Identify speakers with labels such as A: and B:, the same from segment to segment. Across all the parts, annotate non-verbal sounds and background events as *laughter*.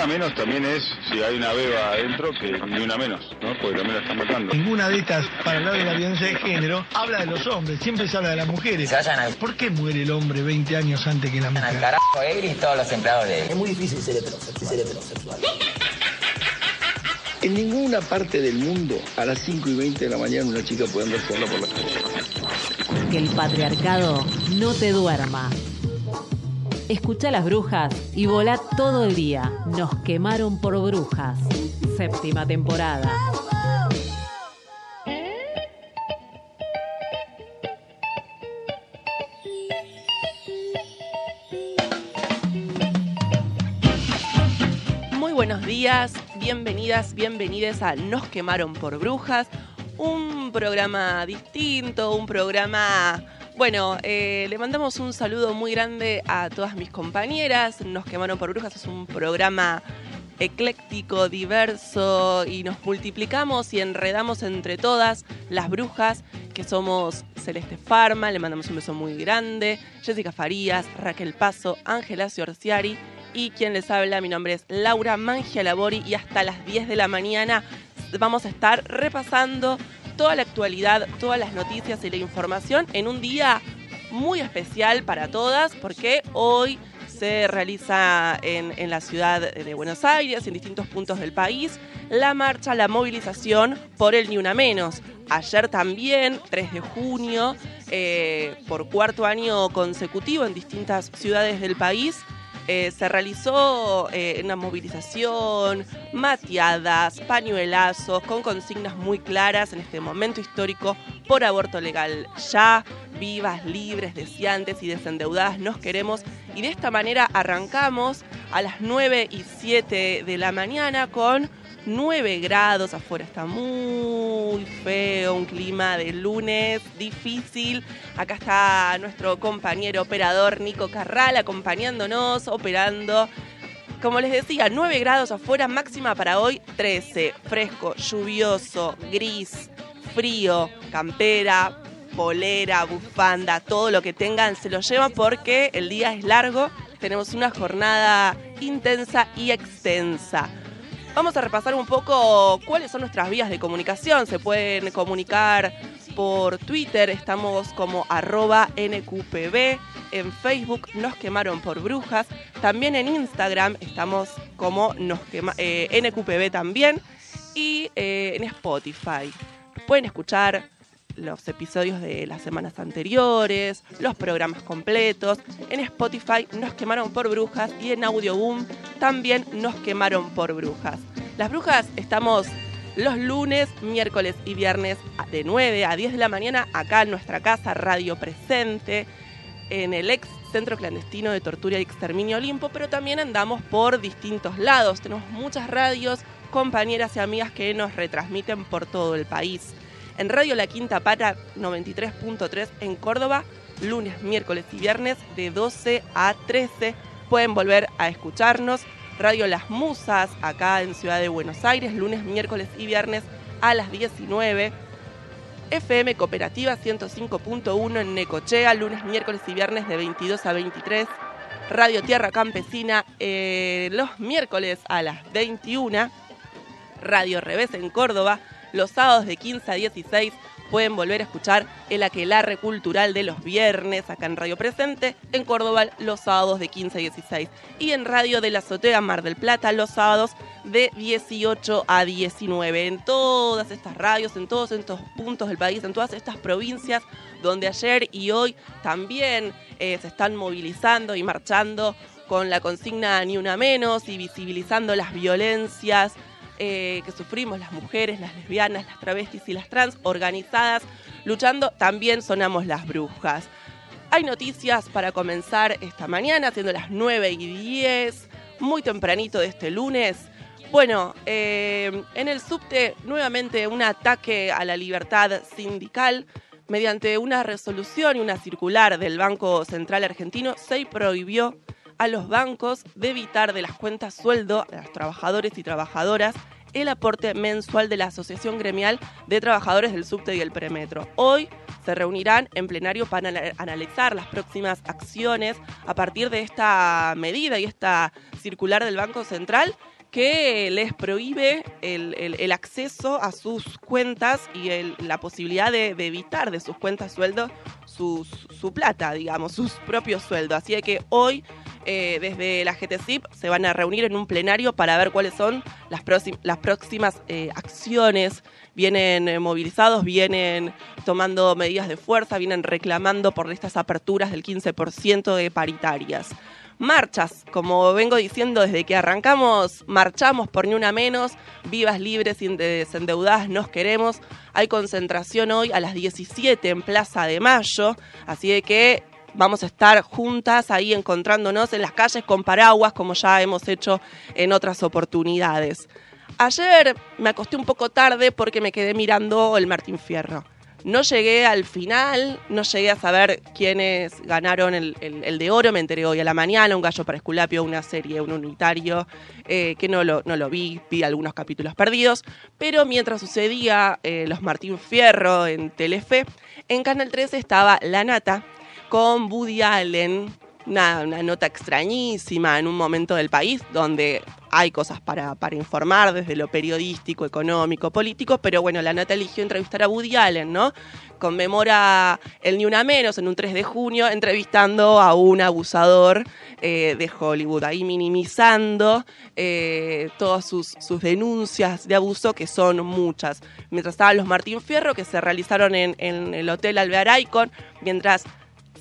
A: una menos también es, si hay una beba adentro, que ni una menos, ¿no? Porque también la están matando.
B: Ninguna de estas, para hablar de la violencia de género, habla de los hombres, siempre se habla de las mujeres.
C: Se vayan al,
B: ¿Por qué muere el hombre 20 años antes que la
C: al
B: mujer?
C: carajo Egri y todos los empleados de
D: Es muy difícil ser heterosexual. Ser heterosexual.
E: En ninguna parte del mundo a las 5 y 20 de la mañana una chica puede andar sola por la calle.
F: Que el patriarcado no te duerma. Escucha las brujas y volá todo el día. Nos quemaron por brujas. Séptima temporada.
G: Muy buenos días, bienvenidas, bienvenides a Nos quemaron por brujas, un programa distinto, un programa... Bueno, eh, le mandamos un saludo muy grande a todas mis compañeras. Nos quemaron por brujas, es un programa ecléctico, diverso y nos multiplicamos y enredamos entre todas las brujas que somos Celeste Farma, le mandamos un beso muy grande, Jessica Farías, Raquel Paso, Ángela Ciorciari y quien les habla, mi nombre es Laura Mangia Labori y hasta las 10 de la mañana vamos a estar repasando toda la actualidad, todas las noticias y la información en un día muy especial para todas porque hoy se realiza en, la ciudad de Buenos Aires, en distintos puntos del país, la marcha, la movilización por el Ni Una Menos. Ayer también, 3 de junio, eh, por cuarto año consecutivo en distintas ciudades del país, eh, se realizó eh, una movilización, mateadas, pañuelazos, con consignas muy claras en este momento histórico por aborto legal ya, vivas, libres, deseantes y desendeudadas nos queremos. Y de esta manera arrancamos a las 9 y 7 de la mañana con 9 grados, afuera está muy feo, un clima de lunes difícil. Acá está nuestro compañero operador Nico Carral acompañándonos, operando. Como les decía, 9 grados afuera, máxima para hoy 13. Fresco, lluvioso, gris, frío, campera, polera, bufanda, todo lo que tengan se lo llevan porque el día es largo. Tenemos una jornada intensa y extensa. Vamos a repasar un poco cuáles son nuestras vías de comunicación. Se pueden comunicar por Twitter, estamos como arroba NQPB. En Facebook nos quemaron por brujas. También en Instagram estamos como nos eh, NQPB también. Y eh, en Spotify. Pueden escuchar los episodios de las semanas anteriores, los programas completos. En Spotify nos quemaron por brujas y en Audioboom también nos quemaron por brujas. Las brujas estamos los lunes, miércoles y viernes de 9 a 10 de la mañana acá en nuestra casa Radio Presente, en el ex Centro Clandestino de Tortura y Exterminio Olimpo, pero también andamos por distintos lados. Tenemos muchas radios, compañeras y amigas que nos retransmiten por todo el país. En Radio La Quinta Pata 93.3 en Córdoba, lunes, miércoles y viernes de 12 a 13. Pueden volver a escucharnos. Radio Las Musas, acá en Ciudad de Buenos Aires, lunes, miércoles y viernes a las 19. FM Cooperativa 105.1 en Necochea, lunes, miércoles y viernes de 22 a 23. Radio Tierra Campesina eh, los miércoles a las 21. Radio Revés en Córdoba, los sábados de 15 a 16 pueden volver a escuchar el aquelarre cultural de los viernes acá en Radio Presente, en Córdoba los sábados de 15 a 16 y en Radio de la Azotea Mar del Plata los sábados de 18 a 19. En todas estas radios, en todos estos puntos del país, en todas estas provincias donde ayer y hoy también eh, se están movilizando y marchando con la consigna Ni una menos y visibilizando las violencias eh, que sufrimos las mujeres, las lesbianas, las travestis y las trans organizadas, luchando, también sonamos las brujas. Hay noticias para comenzar esta mañana, siendo las 9 y 10, muy tempranito de este lunes. Bueno, eh, en el subte nuevamente un ataque a la libertad sindical. Mediante una resolución y una circular del Banco Central Argentino se prohibió a los bancos de evitar de las cuentas sueldo a los trabajadores y trabajadoras el aporte mensual de la Asociación Gremial de Trabajadores del Subte y el Premetro. Hoy se reunirán en plenario para analizar las próximas acciones a partir de esta medida y esta circular del Banco Central que les prohíbe el, acceso a sus cuentas y la posibilidad de, evitar de sus cuentas sueldo su, su plata, digamos, sus propios sueldos. Así que hoy eh, desde la GTCIP se van a reunir en un plenario para ver cuáles son las, las próximas eh, acciones. Vienen eh, movilizados, vienen tomando medidas de fuerza, vienen reclamando por estas aperturas del 15% de paritarias. Marchas, como vengo diciendo desde que arrancamos, marchamos por ni una menos, vivas, libres y desendeudadas nos queremos. Hay concentración hoy a las 17 en Plaza de Mayo, así de que vamos a estar juntas ahí encontrándonos en las calles con paraguas, como ya hemos hecho en otras oportunidades. Ayer me acosté un poco tarde porque me quedé mirando el Martín Fierro. No llegué al final, no llegué a saber quiénes ganaron el, de oro, me enteré hoy a la mañana, un gallo para Esculapio, una serie, un unitario, eh, que no lo, no lo vi, vi algunos capítulos perdidos, pero mientras sucedía eh, los Martín Fierro en Telefe, en Canal 13 estaba La Nata, con Woody Allen, una, nota extrañísima en un momento del país donde hay cosas para, para, informar desde lo periodístico, económico, político, pero bueno, la nota eligió entrevistar a Woody Allen, ¿no? Conmemora el Ni Una Menos en un 3 de junio, entrevistando a un abusador eh, de Hollywood, ahí minimizando eh, todas sus, sus, denuncias de abuso, que son muchas. Mientras estaban los Martín Fierro, que se realizaron en, en el Hotel Alvear Icon, mientras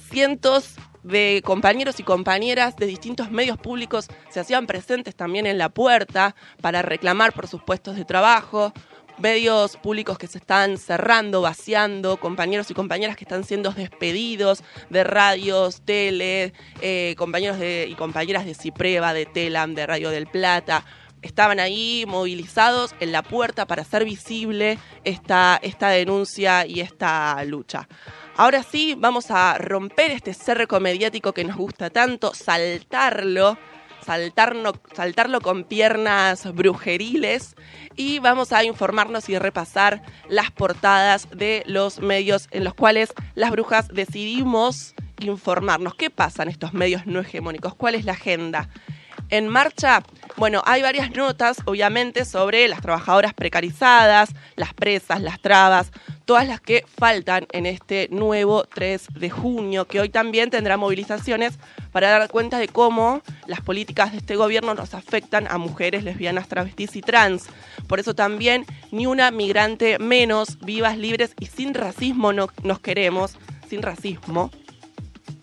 G: cientos de compañeros y compañeras de distintos medios públicos se hacían presentes también en la puerta para reclamar por sus puestos de trabajo, medios públicos que se están cerrando, vaciando, compañeros y compañeras que están siendo despedidos de radios, tele, eh, compañeros y compañeras de Cipreva, de Telam, de Radio del Plata. Estaban ahí movilizados en la puerta para hacer visible esta, esta denuncia y esta lucha. Ahora sí, vamos a romper este cerco mediático que nos gusta tanto, saltarlo, saltarlo, saltarlo con piernas brujeriles y vamos a informarnos y repasar las portadas de los medios en los cuales las brujas decidimos informarnos. ¿Qué pasa en estos medios no hegemónicos? ¿Cuál es la agenda? En marcha, Bueno, hay varias notas, obviamente, sobre las trabajadoras precarizadas, las presas, las trabas, todas las que faltan en este nuevo 3 de junio, que hoy también tendrá movilizaciones para dar cuenta de cómo las políticas de este gobierno nos afectan a mujeres lesbianas, travestis y trans. Por eso también ni una migrante menos, vivas, libres y sin racismo no, nos queremos, sin racismo.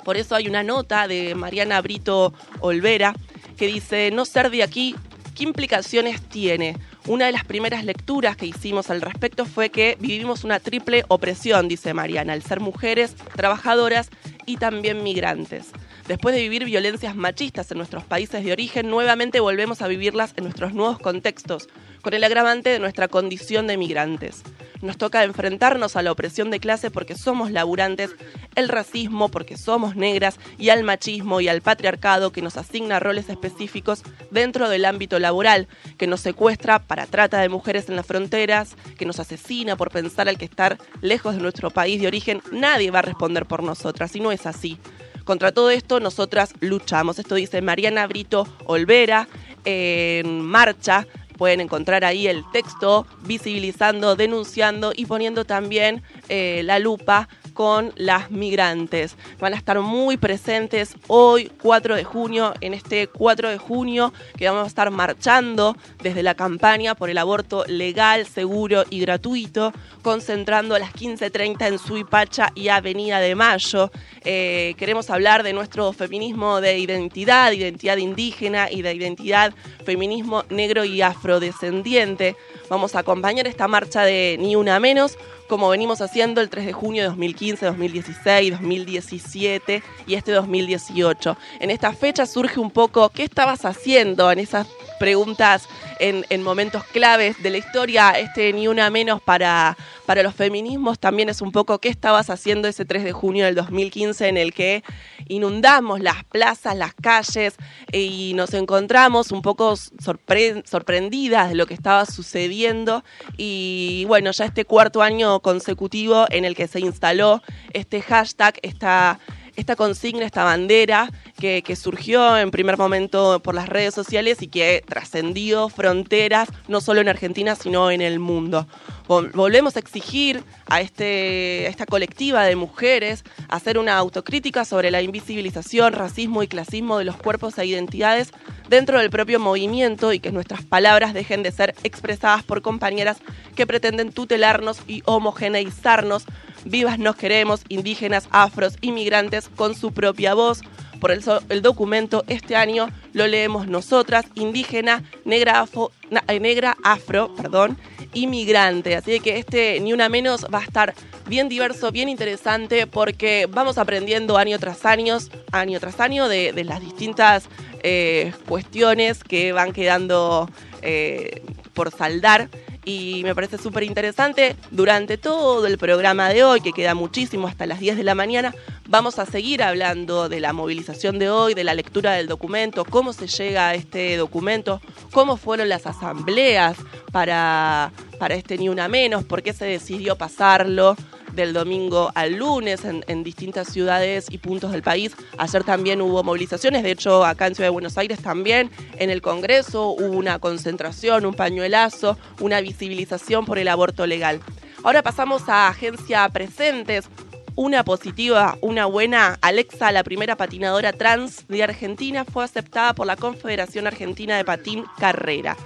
G: Por eso hay una nota de Mariana Brito Olvera que dice, no ser de aquí, ¿qué implicaciones tiene? Una de las primeras lecturas que hicimos al respecto fue que vivimos una triple opresión, dice Mariana, al ser mujeres, trabajadoras y también migrantes. Después de vivir violencias machistas en nuestros países de origen, nuevamente volvemos a vivirlas en nuestros nuevos contextos, con el agravante de nuestra condición de migrantes. Nos toca enfrentarnos a la opresión de clase porque somos laburantes, el racismo porque somos negras y al machismo y al patriarcado que nos asigna roles específicos dentro del ámbito laboral, que nos secuestra para trata de mujeres en las fronteras, que nos asesina por pensar al que estar lejos de nuestro país de origen, nadie va a responder por nosotras y no es así. Contra todo esto nosotras luchamos. Esto dice Mariana Brito Olvera en marcha Pueden encontrar ahí el texto visibilizando, denunciando y poniendo también eh, la lupa con las migrantes. Van a estar muy presentes hoy, 4 de junio, en este 4 de junio que vamos a estar marchando desde la campaña por el aborto legal, seguro y gratuito, concentrando a las 15.30 en Suipacha y Avenida de Mayo. Eh, queremos hablar de nuestro feminismo de identidad, identidad indígena y de identidad feminismo negro y afrodescendiente. Vamos a acompañar esta marcha de Ni Una Menos como venimos haciendo el 3 de junio de 2015, 2016, 2017 y este 2018. En esta fecha surge un poco qué estabas haciendo en esas preguntas en, momentos claves de la historia. Este ni una menos para, para los feminismos también es un poco qué estabas haciendo ese 3 de junio del 2015 en el que inundamos las plazas, las calles y nos encontramos un poco sorprendidas de lo que estaba sucediendo. Y bueno, ya este cuarto año consecutivo en el que se instaló este hashtag, esta esta consigna, esta bandera que, surgió en primer momento por las redes sociales y que trascendió fronteras, no solo en Argentina, sino en el mundo. Volvemos a exigir a, este, a esta colectiva de mujeres hacer una autocrítica sobre la invisibilización, racismo y clasismo de los cuerpos e identidades dentro del propio movimiento y que nuestras palabras dejen de ser expresadas por compañeras que pretenden tutelarnos y homogeneizarnos Vivas nos queremos, indígenas, afros, inmigrantes con su propia voz. Por eso el documento este año lo leemos nosotras, indígena, negra, afro, eh, negra, afro, perdón, inmigrante. Así que este ni una menos va a estar bien diverso, bien interesante, porque vamos aprendiendo año tras año, año tras año de, las distintas eh, cuestiones que van quedando eh, por saldar y me parece súper interesante. Durante todo el programa de hoy, que queda muchísimo hasta las 10 de la mañana, vamos a seguir hablando de la movilización de hoy, de la lectura del documento, cómo se llega a este documento, cómo fueron las asambleas para, para este Ni Una Menos, por qué se decidió pasarlo del domingo al lunes en, distintas ciudades y puntos del país. Ayer también hubo movilizaciones, de hecho acá en Ciudad de Buenos Aires también en el Congreso hubo una concentración, un pañuelazo, una visibilización por el aborto legal. Ahora pasamos a Agencia Presentes, una positiva, una buena. Alexa, la primera patinadora trans de Argentina, fue aceptada por la Confederación Argentina de Patín Carrera.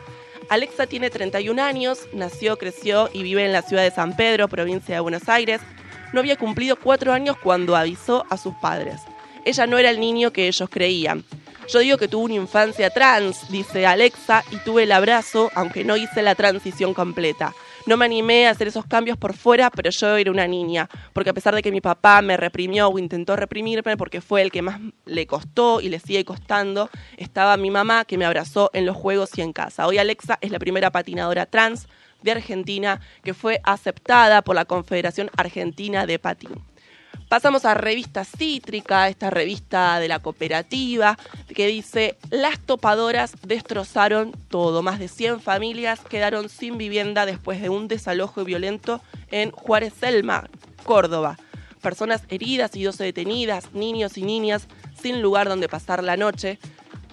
G: Alexa tiene 31 años, nació, creció y vive en la ciudad de San Pedro, provincia de Buenos Aires. No había cumplido cuatro años cuando avisó a sus padres. Ella no era el niño que ellos creían. Yo digo que tuve una infancia trans, dice Alexa, y tuve el abrazo, aunque no hice la transición completa. No me animé a hacer esos cambios por fuera, pero yo era una niña, porque a pesar de que mi papá me reprimió o intentó reprimirme, porque fue el que más le costó y le sigue costando, estaba mi mamá que me abrazó en los juegos y en casa. Hoy Alexa es la primera patinadora trans de Argentina que fue aceptada por la Confederación Argentina de Patín. Pasamos a Revista Cítrica, esta revista de la cooperativa, que dice, las topadoras destrozaron todo. Más de 100 familias quedaron sin vivienda después de un desalojo violento en Juárez Selma, Córdoba. Personas heridas y 12 detenidas, niños y niñas sin lugar donde pasar la noche.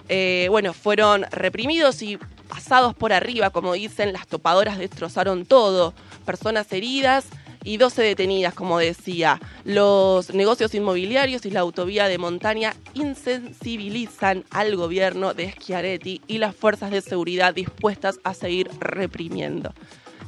G: eh, bueno, fueron reprimidos y pasados por arriba, como dicen, las topadoras destrozaron todo, personas heridas y 12 detenidas, como decía. Los negocios inmobiliarios y la autovía de montaña insensibilizan al gobierno de Schiaretti y las fuerzas de seguridad dispuestas a seguir reprimiendo.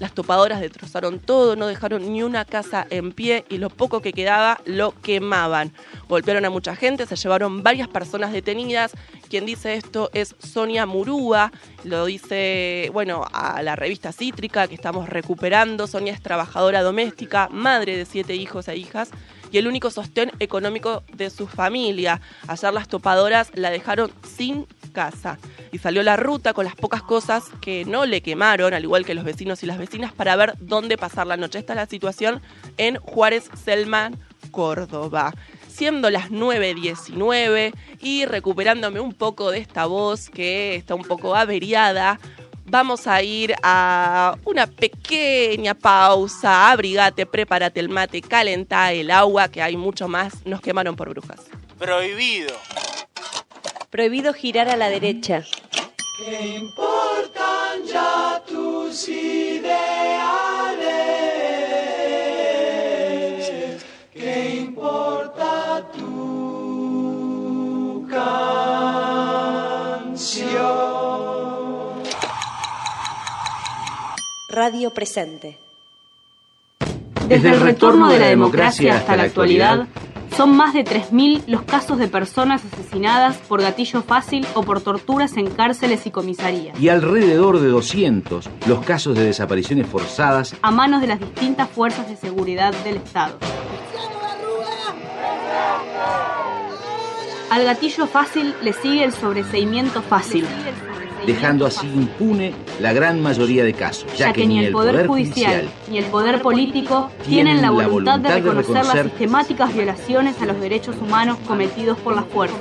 G: Las topadoras destrozaron todo, no dejaron ni una casa en pie y lo poco que quedaba lo quemaban. Golpearon a mucha gente, se llevaron varias personas detenidas. Quien dice esto es Sonia Murúa, lo dice, bueno, a la revista Cítrica que estamos recuperando. Sonia es trabajadora doméstica, madre de siete hijos e hijas y el único sostén económico de su familia. Ayer las topadoras la dejaron sin casa y salió la ruta con las pocas cosas que no le quemaron, al igual que los vecinos y las vecinas, para ver dónde pasar la noche. Esta es la situación en Juárez Selman, Córdoba. Siendo las 9.19 y recuperándome un poco de esta voz que está un poco averiada, vamos a ir a una pequeña pausa. Abrigate, prepárate el mate, calenta el agua, que hay mucho más. Nos quemaron por brujas.
H: Prohibido.
I: Prohibido girar a la derecha.
J: ¿Qué importan ya tus ideales? ¿Qué importa tu canción?
I: Radio Presente.
K: Desde el retorno de la democracia hasta la actualidad, son más de 3.000 los casos de personas asesinadas por gatillo fácil o por torturas en cárceles y comisarías.
L: Y alrededor de 200 los casos de desapariciones forzadas
K: a manos de las distintas fuerzas de seguridad del Estado. Al gatillo fácil le sigue el sobreseimiento fácil
L: dejando así impune la gran mayoría de casos,
K: ya, que, ni el Poder, Judicial ni el Poder Político tienen la voluntad, de, reconocer las sistemáticas violaciones a los derechos humanos cometidos por las fuerzas.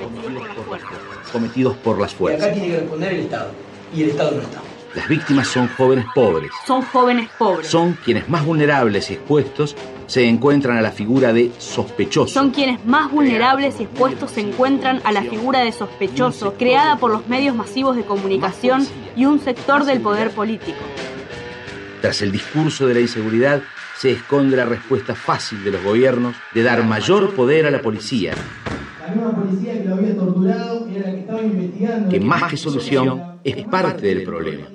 L: Cometidos por las fuerzas.
D: Y acá tiene que responder el Estado, y el Estado no está.
L: Las víctimas son jóvenes pobres.
K: Son jóvenes pobres.
L: Son quienes más vulnerables y expuestos se encuentran a la figura de sospechoso.
K: Son quienes más vulnerables y expuestos se encuentran a la figura de sospechoso, creada por los medios masivos de comunicación y un sector del poder político.
L: Tras el discurso de la inseguridad se esconde la respuesta fácil de los gobiernos de dar mayor poder a la policía.
M: La misma policía que lo había torturado era la que estaba investigando.
L: Que más que solución es parte del problema.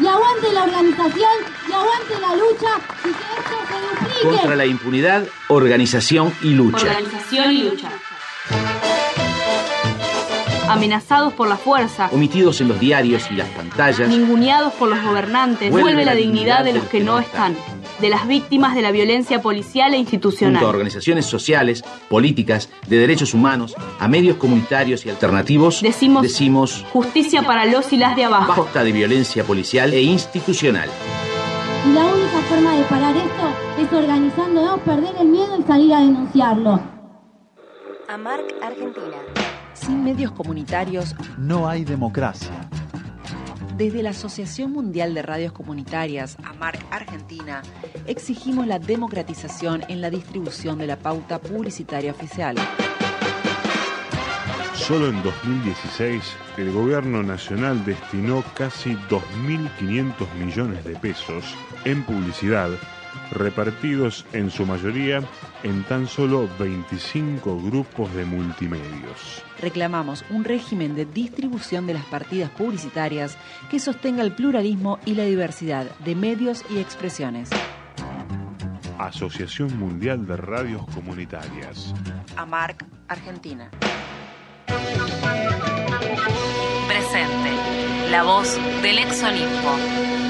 N: Y aguante la organización, y aguante la lucha, y que esto se duplique.
L: Contra la impunidad, organización y lucha.
K: Organización y lucha. Amenazados por la fuerza,
L: omitidos en los diarios y las pantallas,
K: ninguneados por los gobernantes, vuelve, la dignidad de los que no están, de las víctimas de la violencia policial e institucional.
L: Junto a organizaciones sociales, políticas, de derechos humanos, a medios comunitarios y alternativos,
K: decimos,
L: decimos
K: justicia para los y las de abajo.
L: Basta de violencia policial e institucional.
N: Y la única forma de parar esto es organizándonos, perder el miedo y salir a denunciarlo.
I: AMARC Argentina.
O: Sin medios comunitarios
P: no hay democracia.
O: Desde la Asociación Mundial de Radios Comunitarias, AMARC Argentina, exigimos la democratización en la distribución de la pauta publicitaria oficial.
Q: Solo en 2016, el gobierno nacional destinó casi 2.500 millones de pesos en publicidad repartidos en su mayoría en tan solo 25 grupos de multimedios.
O: Reclamamos un régimen de distribución de las partidas publicitarias que sostenga el pluralismo y la diversidad de medios y expresiones.
Q: Asociación Mundial de Radios Comunitarias.
O: AMARC, Argentina.
F: Presente. La voz del exonismo.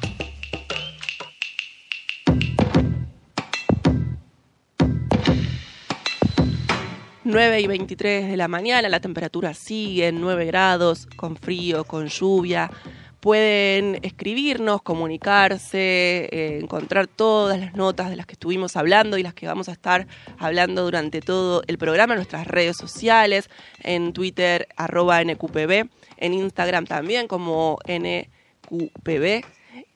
G: 9 y 23 de la mañana, la temperatura sigue en 9 grados, con frío, con lluvia. pueden escribirnos, comunicarse, eh, encontrar todas las notas de las que estuvimos hablando y las que vamos a estar hablando durante todo el programa en nuestras redes sociales, en Twitter arroba NQPB, en Instagram también como NQPB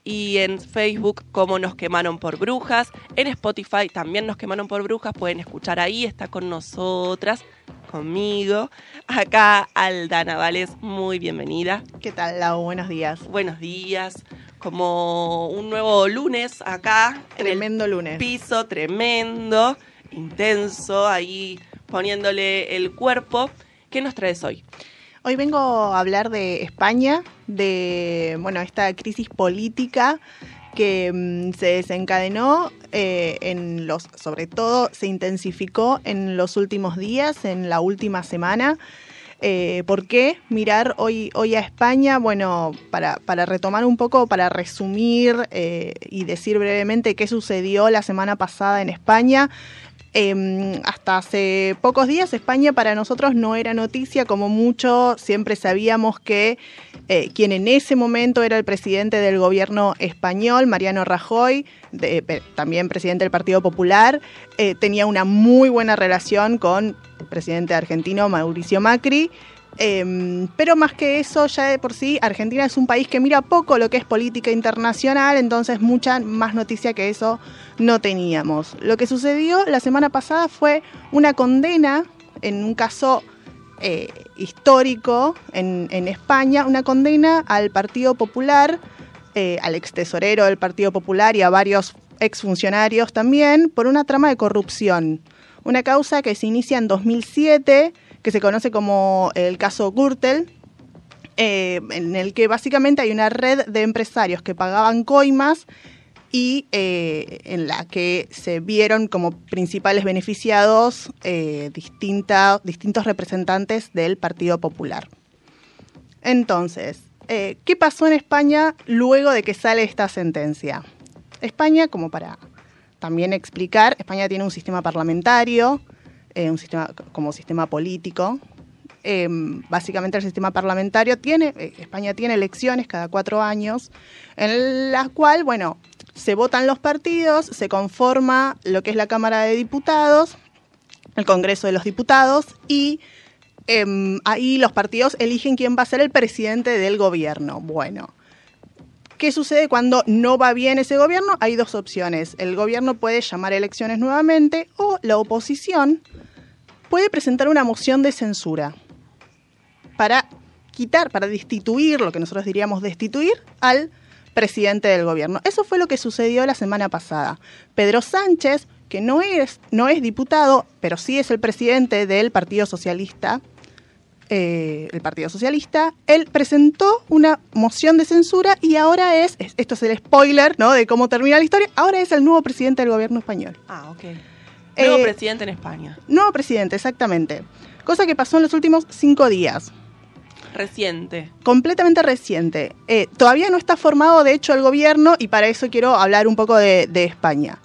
G: y en Facebook como Nos quemaron por brujas. En Spotify también Nos quemaron por brujas, pueden escuchar ahí, está con nosotras, conmigo. Acá Aldana Vales, muy bienvenida.
H: ¿Qué tal, Lau? Buenos días.
G: Buenos días. Como un nuevo lunes acá.
H: Tremendo
G: en el
H: lunes.
G: Piso, tremendo, intenso, ahí poniéndole el cuerpo. ¿Qué nos traes hoy?
H: Hoy vengo a hablar de España, de bueno, esta crisis política que mm, se desencadenó eh, en los, sobre todo se intensificó en los últimos días, en la última semana. Eh, ¿Por qué mirar hoy, hoy a España? Bueno, para, para retomar un poco, para resumir eh, y decir brevemente qué sucedió la semana pasada en España. Eh, hasta hace pocos días España para nosotros no era noticia, como mucho siempre sabíamos que eh, quien en ese momento era el presidente del gobierno español, Mariano Rajoy, de, también presidente del Partido Popular, eh, tenía una muy buena relación con el presidente argentino Mauricio Macri. Eh, pero más que eso, ya de por sí, Argentina es un país que mira poco lo que es política internacional, entonces mucha más noticia que eso no teníamos. Lo que sucedió la semana pasada fue una condena en un caso eh, histórico en, en, España, una condena al Partido Popular, eh, al ex tesorero del Partido Popular y a varios exfuncionarios también, por una trama de corrupción. Una causa que se inicia en 2007 que se conoce como el caso Gürtel, eh, en el que básicamente hay una red de empresarios que pagaban coimas y eh, en la que se vieron como principales beneficiados eh, distintos representantes del Partido Popular. Entonces, eh, ¿qué pasó en España luego de que sale esta sentencia? España, como para también explicar, España tiene un sistema parlamentario, eh, un sistema como sistema político. Eh, básicamente el sistema parlamentario tiene, eh, España tiene elecciones cada cuatro años, en las cuales, bueno, se votan los partidos, se conforma lo que es la Cámara de Diputados, el Congreso de los Diputados, y ahí los partidos eligen quién va a ser el presidente del gobierno. Bueno, ¿Qué sucede cuando no va bien ese gobierno? Hay dos opciones. El gobierno puede llamar elecciones nuevamente o la oposición puede presentar una moción de censura para quitar, para destituir, lo que nosotros diríamos destituir, al presidente del gobierno. Eso fue lo que sucedió la semana pasada. Pedro Sánchez, que no es, no es diputado, pero sí es el presidente del Partido Socialista, eh, el Partido Socialista, él presentó una moción de censura y ahora es, es, esto es el spoiler, ¿no? De cómo termina la historia, ahora es el nuevo presidente del gobierno español.
G: Ah, ok. Nuevo eh, presidente en España.
H: Nuevo presidente, exactamente. Cosa que pasó en los últimos cinco días.
G: Reciente.
H: Completamente reciente. Eh, todavía no está formado, de hecho, el gobierno y para eso quiero hablar un poco de, de España.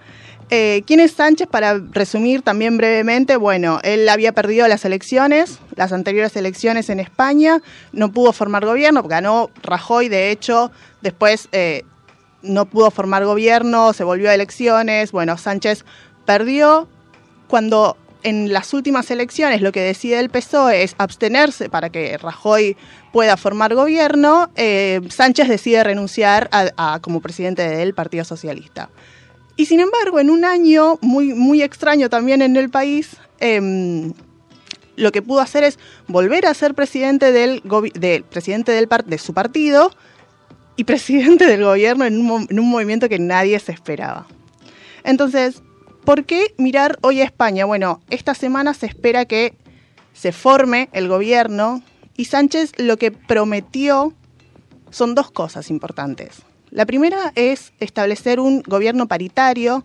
H: Eh, ¿Quién es Sánchez? Para resumir también brevemente, bueno, él había perdido las elecciones, las anteriores elecciones en España, no pudo formar gobierno, ganó Rajoy, de hecho, después eh, no pudo formar gobierno, se volvió a elecciones, bueno, Sánchez perdió. Cuando en las últimas elecciones lo que decide el PSOE es abstenerse para que Rajoy pueda formar gobierno, eh, Sánchez decide renunciar como presidente del Partido Socialista. Y sin embargo, en un año muy, muy extraño también en el país, eh, lo que pudo hacer es volver a ser presidente del, de, presidente del de su partido y *laughs* presidente del gobierno en un movimiento que nadie se esperaba. Entonces, ¿por qué mirar hoy a España? Bueno, esta semana se espera que se forme el gobierno y Sánchez lo que prometió son dos cosas importantes. La primera es establecer un gobierno paritario.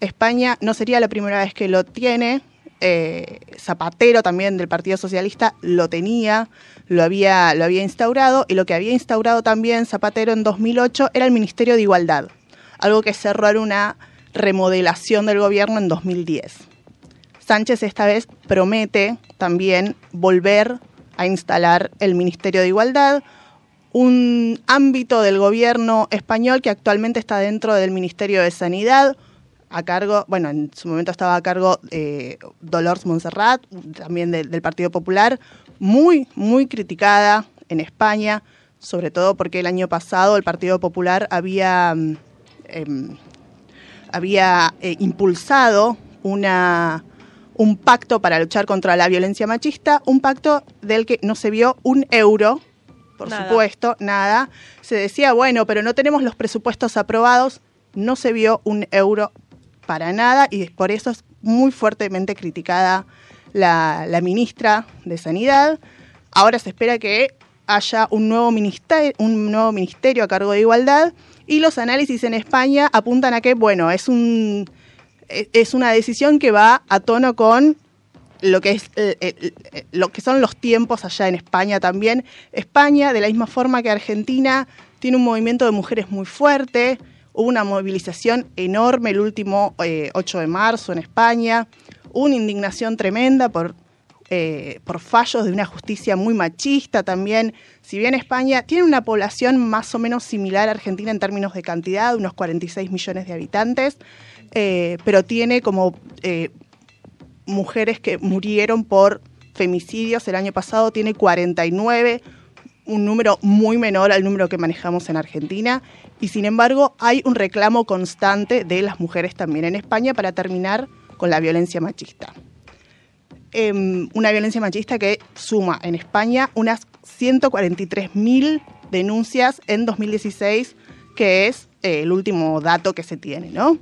H: España no sería la primera vez que lo tiene. Eh, Zapatero también del Partido Socialista lo tenía, lo había, lo había instaurado y lo que había instaurado también Zapatero en 2008 era el Ministerio de Igualdad, algo que cerró en una remodelación del gobierno en 2010. Sánchez esta vez promete también volver a instalar el Ministerio de Igualdad, un ámbito del gobierno español que actualmente está dentro del Ministerio de Sanidad, a cargo, bueno, en su momento estaba a cargo eh, Dolores Montserrat, también del, Partido Popular, muy, muy criticada en España, sobre todo porque el año pasado el Partido Popular había, mm, em, había eh, impulsado una, un pacto para luchar contra la violencia machista, un pacto del que no se vio un euro, por
G: Nada.
H: supuesto, nada. Se decía, bueno, pero no tenemos los presupuestos aprobados, no se vio un euro para nada y por eso es muy fuertemente criticada la, la ministra de Sanidad. Ahora se espera que haya un nuevo, ministerio, un nuevo ministerio a cargo de igualdad y los análisis en España apuntan a que, bueno, es, un, es una decisión que va a tono con lo que, es, eh, eh, lo que son los tiempos allá en España también. España, de la misma forma que Argentina, tiene un movimiento de mujeres muy fuerte. Hubo una movilización enorme el último eh, 8 de marzo en España. Hubo una indignación tremenda por, eh, por fallos de una justicia muy machista también. Si bien España tiene una población más o menos similar a Argentina en términos de cantidad, unos 46 millones de habitantes, eh, pero tiene como eh, mujeres que murieron por femicidios. El año pasado tiene 49, un número muy menor al número que manejamos en Argentina. Y sin embargo, hay un reclamo constante de las mujeres también en España para terminar con la violencia machista. Em, una violencia machista que suma en España unas 143.000 denuncias en 2016, que es eh, el último dato que se tiene, ¿no?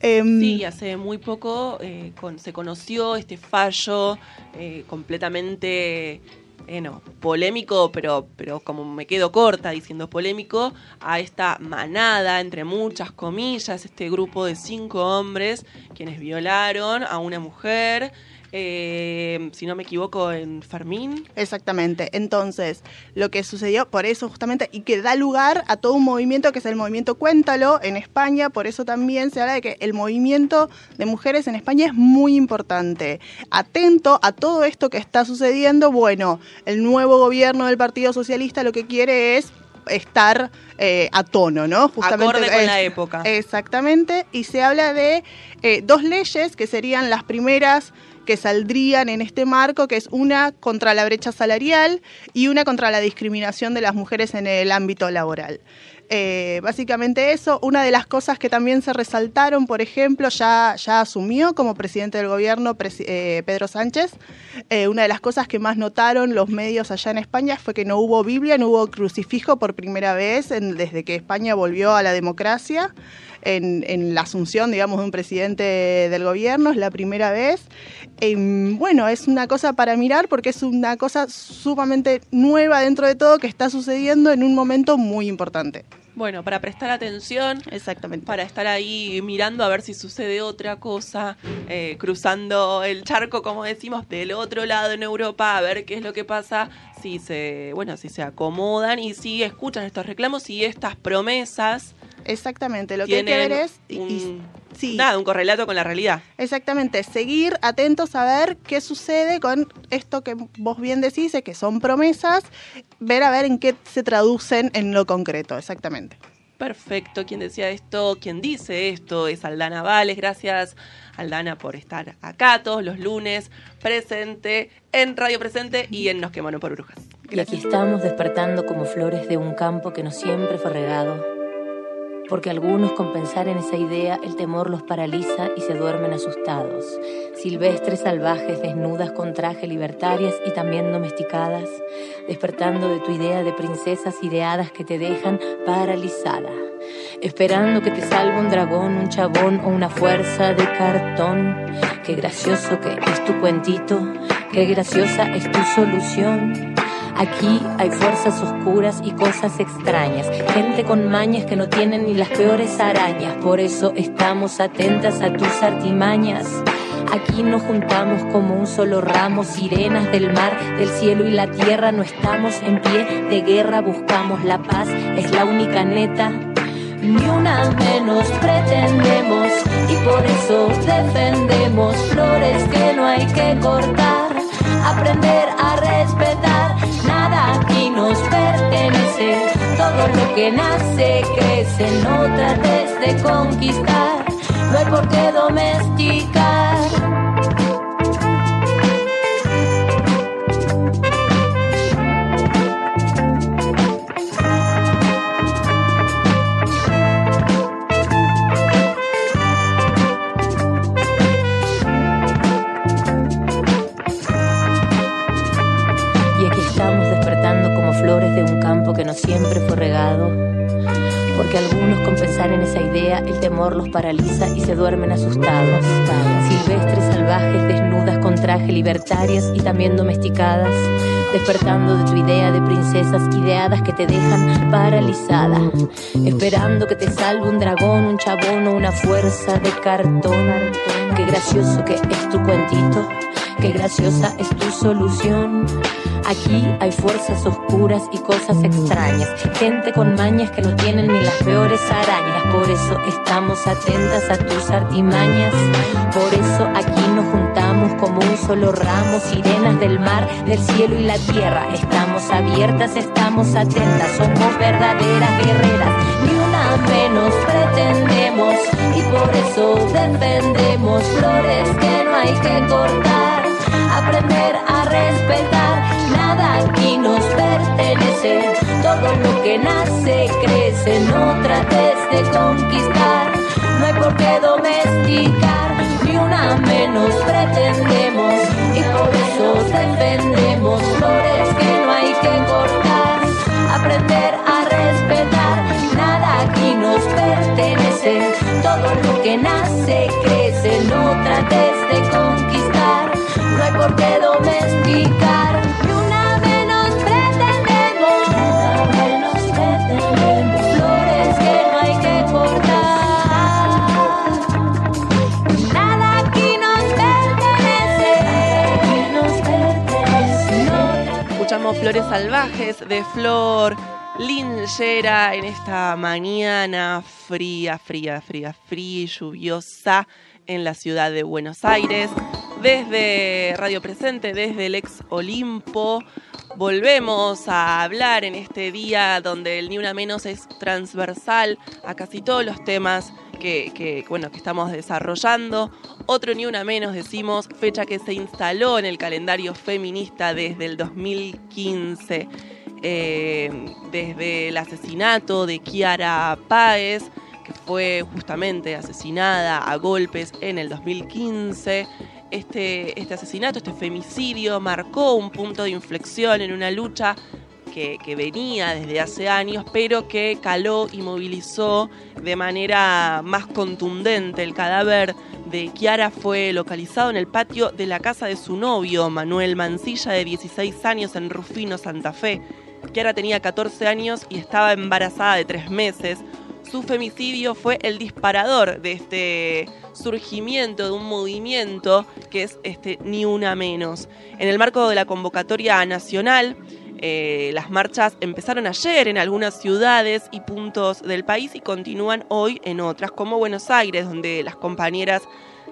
H: Em,
G: Sí, hace muy poco eh, se conoció este fallo eh, completamente eh, no, polémico, pero, pero como me quedo corta diciendo polémico, a esta manada, entre muchas comillas, este grupo de cinco hombres quienes violaron a una mujer, eh, si no me equivoco, en Fermín.
H: Exactamente. Entonces, lo que sucedió, por eso justamente, y que da lugar a todo un movimiento que es el movimiento Cuéntalo en España, por eso también se habla de que el movimiento de mujeres en España es muy importante. Atento a todo esto que está sucediendo, bueno, el nuevo gobierno del Partido Socialista lo que quiere es estar eh, a tono, ¿no?
G: Acorde con
H: es-
G: la época.
H: Exactamente, y se habla de eh, dos leyes que serían las primeras que saldrían en este marco, que es una contra la brecha salarial y una contra la discriminación de las mujeres en el ámbito laboral. Eh, básicamente eso, una de las cosas que también se resaltaron, por ejemplo, ya, ya asumió como presidente del gobierno eh, Pedro Sánchez, eh, una de las cosas que más notaron los medios allá en España fue que no hubo Biblia, no hubo crucifijo por primera vez desde que España volvió a la democracia. En, en la asunción, digamos, de un presidente del gobierno, es la primera vez. Em, bueno, es una cosa para mirar porque es una cosa sumamente nueva dentro de todo que está sucediendo en un momento muy importante.
G: Bueno, para prestar atención,
H: exactamente,
G: para estar ahí mirando a ver si sucede otra cosa, eh, cruzando el charco, como decimos, del otro lado en Europa, a ver qué es lo que pasa, si se, bueno, si se acomodan y si escuchan estos reclamos y estas promesas.
H: Exactamente, lo que hay que ver es- y- y-
G: un-
H: sí.
G: nada, un correlato con la realidad.
H: Exactamente, seguir atentos a ver qué sucede con esto que vos bien decís, que son promesas, ver a ver en qué se traducen en lo concreto, exactamente.
G: Perfecto, quien decía esto, quien dice esto es Aldana Vales. Gracias, Aldana, por estar acá todos los lunes, presente en Radio Presente y en Nos Quemaron por Brujas.
P: Y aquí estamos despertando como flores de un campo que no siempre fue regado. Porque algunos con pensar en esa idea el temor los paraliza y se duermen asustados. Silvestres, salvajes, desnudas con traje, libertarias y también domesticadas, despertando de tu idea de princesas ideadas que te dejan paralizada. Esperando que te salve un dragón, un chabón o una fuerza de cartón. Qué gracioso que es tu cuentito, qué graciosa es tu solución. Aquí hay fuerzas oscuras y cosas extrañas, gente con mañas que no tienen ni las peores arañas, por eso estamos atentas a tus artimañas. Aquí nos juntamos como un solo ramo, sirenas del mar, del cielo y la tierra, no estamos en pie de guerra, buscamos la paz, es la única neta. Ni una menos pretendemos y por eso defendemos. Flores que no hay que cortar, aprender a respetar, nada aquí nos pertenece. Todo lo que nace, crece, no trates de conquistar. No hay por qué domesticar. Porque algunos con pensar en esa idea el temor los paraliza y se duermen asustados. Silvestres, salvajes, desnudas con traje, libertarias y también domesticadas. Despertando de tu idea de princesas ideadas que te dejan paralizada. Esperando que te salve un dragón, un chabón o una fuerza de cartón. Qué gracioso que es tu cuentito. Qué graciosa es tu solución. Aquí hay fuerzas oscuras y cosas extrañas. Gente con mañas que no tienen ni las peores arañas. Por eso estamos atentas a tus artimañas. Por eso aquí nos juntamos como un solo ramo. Sirenas del mar, del cielo y la tierra. Estamos abiertas, estamos atentas. Somos verdaderas guerreras. Ni una menos pretendemos. Y por eso defendemos flores que no hay que cortar. Aprender a respetar nada aquí nos pertenece. Todo lo que nace crece, no trates de conquistar. No hay por qué domesticar, ni una menos pretendemos. Y por eso defendemos flores que no hay que cortar. Aprender a respetar, nada aquí nos pertenece. Todo lo que nace crece, no trates de conquistar. No hay por qué domesticar. Ni una menos pretendemos. Una menos pretendemos. Flores que no hay que cortar. Nada aquí nos pertenece. Nos pertenece.
G: Escuchamos Flores Salvajes de Flor Lingera en esta mañana fría, fría, fría, fría y lluviosa en la ciudad de Buenos Aires. Desde Radio Presente, desde el ex Olimpo, volvemos a hablar en este día donde el Ni Una Menos es transversal a casi todos los temas que, bueno, que estamos desarrollando. Otro Ni Una Menos, decimos, fecha que se instaló en el calendario feminista desde el 2015. Eh, desde el asesinato de Kiara Páez, que fue justamente asesinada a golpes en el 2015. Este, este asesinato, este femicidio, marcó un punto de inflexión en una lucha que, venía desde hace años, pero que caló y movilizó de manera más contundente. El cadáver de Kiara fue localizado en el patio de la casa de su novio, Manuel Mancilla, de 16 años, en Rufino, Santa Fe. Kiara tenía 14 años y estaba embarazada de tres meses. Su femicidio fue el disparador de este surgimiento de un movimiento que es este Ni Una Menos. En el marco de la convocatoria nacional, eh, las marchas empezaron ayer en algunas ciudades y puntos del país y continúan hoy en otras, como Buenos Aires, donde las compañeras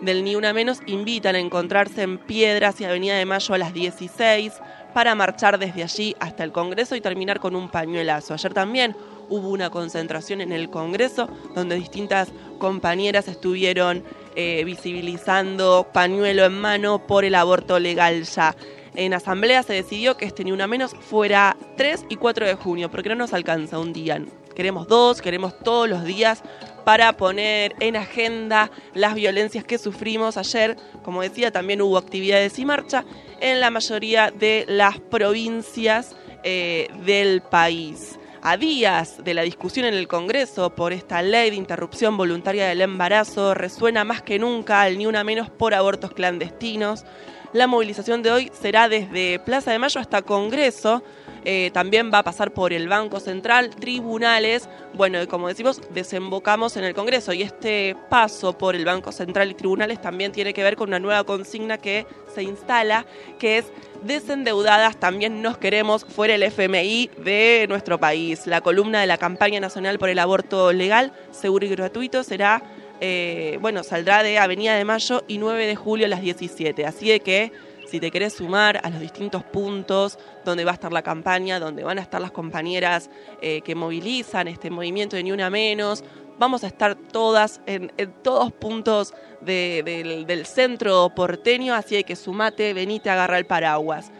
G: del Ni Una Menos invitan a encontrarse en Piedras y Avenida de Mayo a las 16 para marchar desde allí hasta el Congreso y terminar con un pañuelazo. Ayer también hubo una concentración en el Congreso donde distintas compañeras estuvieron eh, visibilizando pañuelo en mano por el aborto legal ya. En asamblea se decidió que este ni una menos fuera 3 y 4 de junio, porque no nos alcanza un día. Queremos dos, queremos todos los días para poner en agenda las violencias que sufrimos. Ayer, como decía, también hubo actividades y marcha en la mayoría de las provincias eh, del país. A días de la discusión en el Congreso por esta ley de interrupción voluntaria del embarazo, resuena más que nunca el ni una menos por abortos clandestinos. La movilización de hoy será desde Plaza de Mayo hasta Congreso. Eh, también va a pasar por el Banco Central, tribunales. Bueno, como decimos, desembocamos en el Congreso y este paso por el Banco Central y tribunales también tiene que ver con una nueva consigna que se instala, que es desendeudadas también nos queremos fuera el FMI de nuestro país. La columna de la campaña nacional por el aborto legal, seguro y gratuito será eh, bueno, saldrá de Avenida de Mayo y 9 de julio a las 17. Así de que, si te querés sumar a los distintos puntos donde va a estar la campaña, donde van a estar las compañeras eh, que movilizan este movimiento de Ni Una Menos, vamos a estar todas en, todos puntos de- del, centro porteño, así que sumate, venite, agarra el paraguas.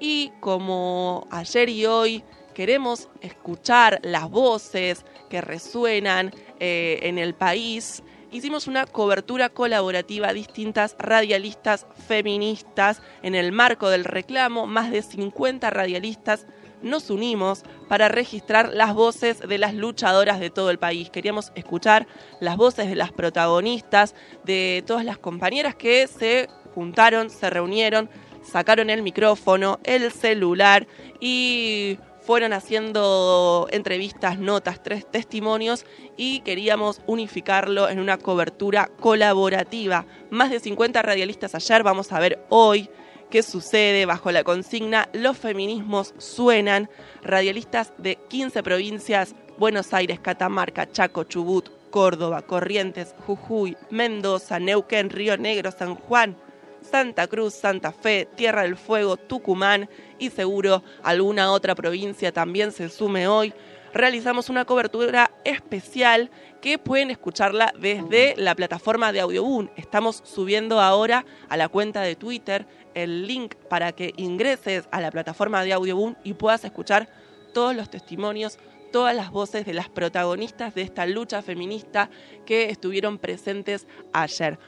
G: Y como ayer y hoy queremos escuchar las voces que resuenan eh, en el país, hicimos una cobertura colaborativa, distintas radialistas feministas, en el marco del reclamo, más de 50 radialistas nos unimos para registrar las voces de las luchadoras de todo el país. Queríamos escuchar las voces de las protagonistas, de todas las compañeras que se juntaron, se reunieron, sacaron el micrófono, el celular y fueron haciendo entrevistas, notas, tres testimonios y queríamos unificarlo en una cobertura colaborativa. Más de 50 radialistas ayer, vamos a ver hoy qué sucede bajo la consigna Los feminismos suenan. Radialistas de 15 provincias, Buenos Aires, Catamarca, Chaco, Chubut, Córdoba, Corrientes, Jujuy, Mendoza, Neuquén, Río Negro, San Juan, Santa Cruz, Santa Fe, Tierra del Fuego, Tucumán y seguro alguna otra provincia también se sume hoy. Realizamos una cobertura especial que pueden escucharla desde la plataforma de Audioboom. Estamos subiendo ahora a la cuenta de Twitter el link para que ingreses a la plataforma de Audioboom y puedas escuchar todos los testimonios, todas las voces de las protagonistas de esta lucha feminista que estuvieron presentes ayer.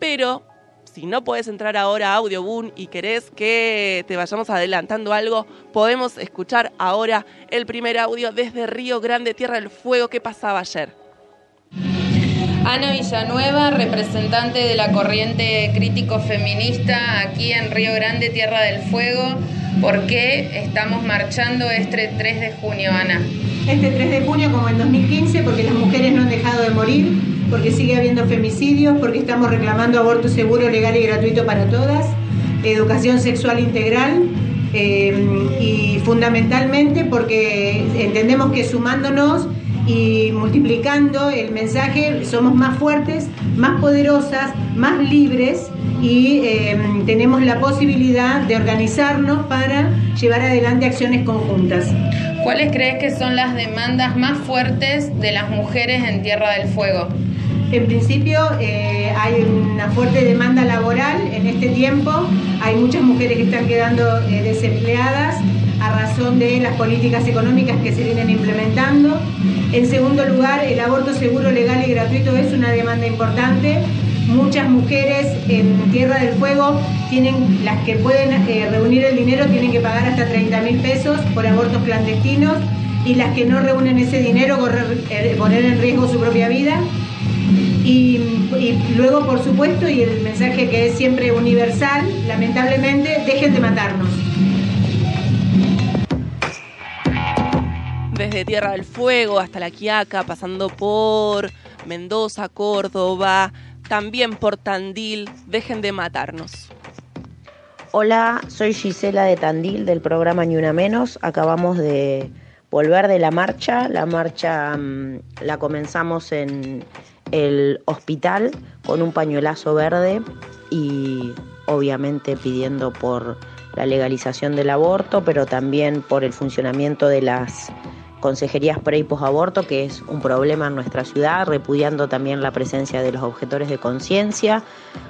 G: Pero si no puedes entrar ahora a Audioboom y querés que te vayamos adelantando algo, podemos escuchar ahora el primer audio desde Río Grande, Tierra del Fuego, que pasaba ayer.
R: Ana Villanueva, representante de la corriente crítico feminista aquí en Río Grande, Tierra del Fuego. ¿Por qué estamos marchando este 3 de junio, Ana?
S: Este 3 de junio como en 2015 porque las mujeres no han dejado de morir, porque sigue habiendo femicidios, porque estamos reclamando aborto seguro, legal y gratuito para todas, educación sexual integral eh, y fundamentalmente porque entendemos que sumándonos y multiplicando el mensaje somos más fuertes, más poderosas, más libres y eh, tenemos la posibilidad de organizarnos para llevar adelante acciones conjuntas.
R: ¿Cuáles crees que son las demandas más fuertes de las mujeres en Tierra del Fuego?
S: En principio eh, hay una fuerte demanda laboral en este tiempo, hay muchas mujeres que están quedando eh, desempleadas a razón de las políticas económicas que se vienen implementando. En segundo lugar, el aborto seguro, legal y gratuito es una demanda importante. Muchas mujeres en Tierra del Fuego tienen, las que pueden eh, reunir el dinero tienen que pagar hasta 30 mil pesos por abortos clandestinos y las que no reúnen ese dinero correr, eh, poner en riesgo su propia vida. Y, y, luego, por supuesto, y el mensaje que es siempre universal, lamentablemente, dejen de matarnos.
G: Desde Tierra del Fuego hasta La Quiaca, pasando por Mendoza, Córdoba, también por Tandil, dejen de matarnos.
T: Hola, soy Gisela de Tandil del programa Ni Una Menos. Acabamos de volver de la marcha. La marcha mmm, la comenzamos en el hospital con un pañuelazo verde y obviamente pidiendo por la legalización del aborto, pero también por el funcionamiento de las consejerías pre y posaborto, que es un problema en nuestra ciudad, repudiando también la presencia de los objetores de conciencia.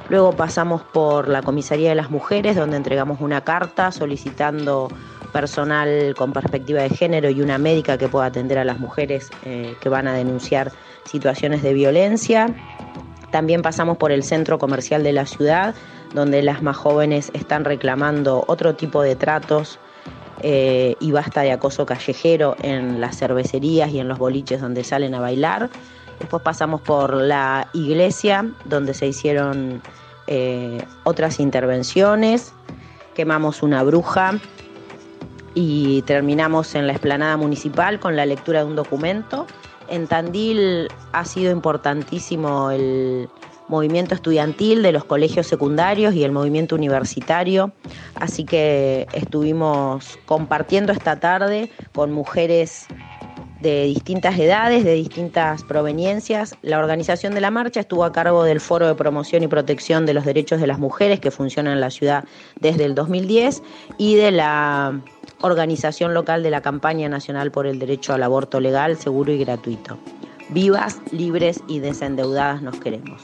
T: Luego pasamos por la Comisaría de las Mujeres, donde entregamos una carta solicitando personal con perspectiva de género y una médica que pueda atender a las mujeres eh, que van a denunciar situaciones de violencia. También pasamos por el centro comercial de la ciudad, donde las más jóvenes están reclamando otro tipo de tratos eh, y basta de acoso callejero en las cervecerías y en los boliches donde salen a bailar. Después pasamos por la iglesia, donde se hicieron eh, otras intervenciones. Quemamos una bruja y terminamos en la explanada municipal con la lectura de un documento. En Tandil ha sido importantísimo el movimiento estudiantil de los colegios secundarios y el movimiento universitario, así que estuvimos compartiendo esta tarde con mujeres de distintas edades, de distintas proveniencias. La organización de la marcha estuvo a cargo del Foro de Promoción y Protección de los Derechos de las Mujeres que funciona en la ciudad desde el 2010 y de la organización local de la Campaña Nacional por el Derecho al Aborto Legal, Seguro y Gratuito. Vivas, libres y desendeudadas nos queremos.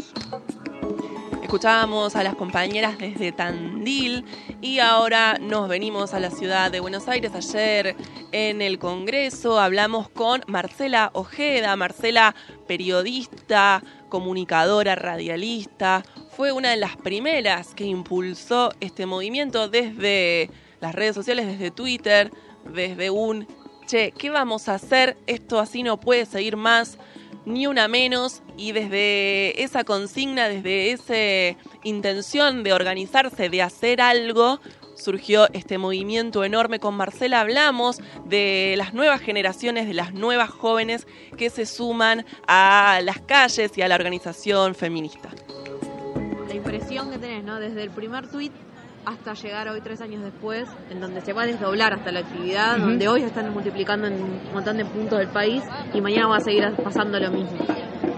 G: Escuchábamos a las compañeras desde Tandil y ahora nos venimos a la ciudad de Buenos Aires. Ayer en el Congreso hablamos con Marcela Ojeda, Marcela periodista, comunicadora, radialista. Fue una de las primeras que impulsó este movimiento desde las redes sociales, desde Twitter, desde un, che, ¿qué vamos a hacer? Esto así no puede seguir más ni una menos y desde esa consigna, desde esa intención de organizarse, de hacer algo, surgió este movimiento enorme. Con Marcela hablamos de las nuevas generaciones, de las nuevas jóvenes que se suman a las calles y a la organización feminista.
U: La impresión que tenés, ¿no? Desde el primer tuit hasta llegar hoy tres años después, en donde se va a desdoblar hasta la actividad, donde hoy están multiplicando en un montón de puntos del país y mañana va a seguir pasando lo mismo.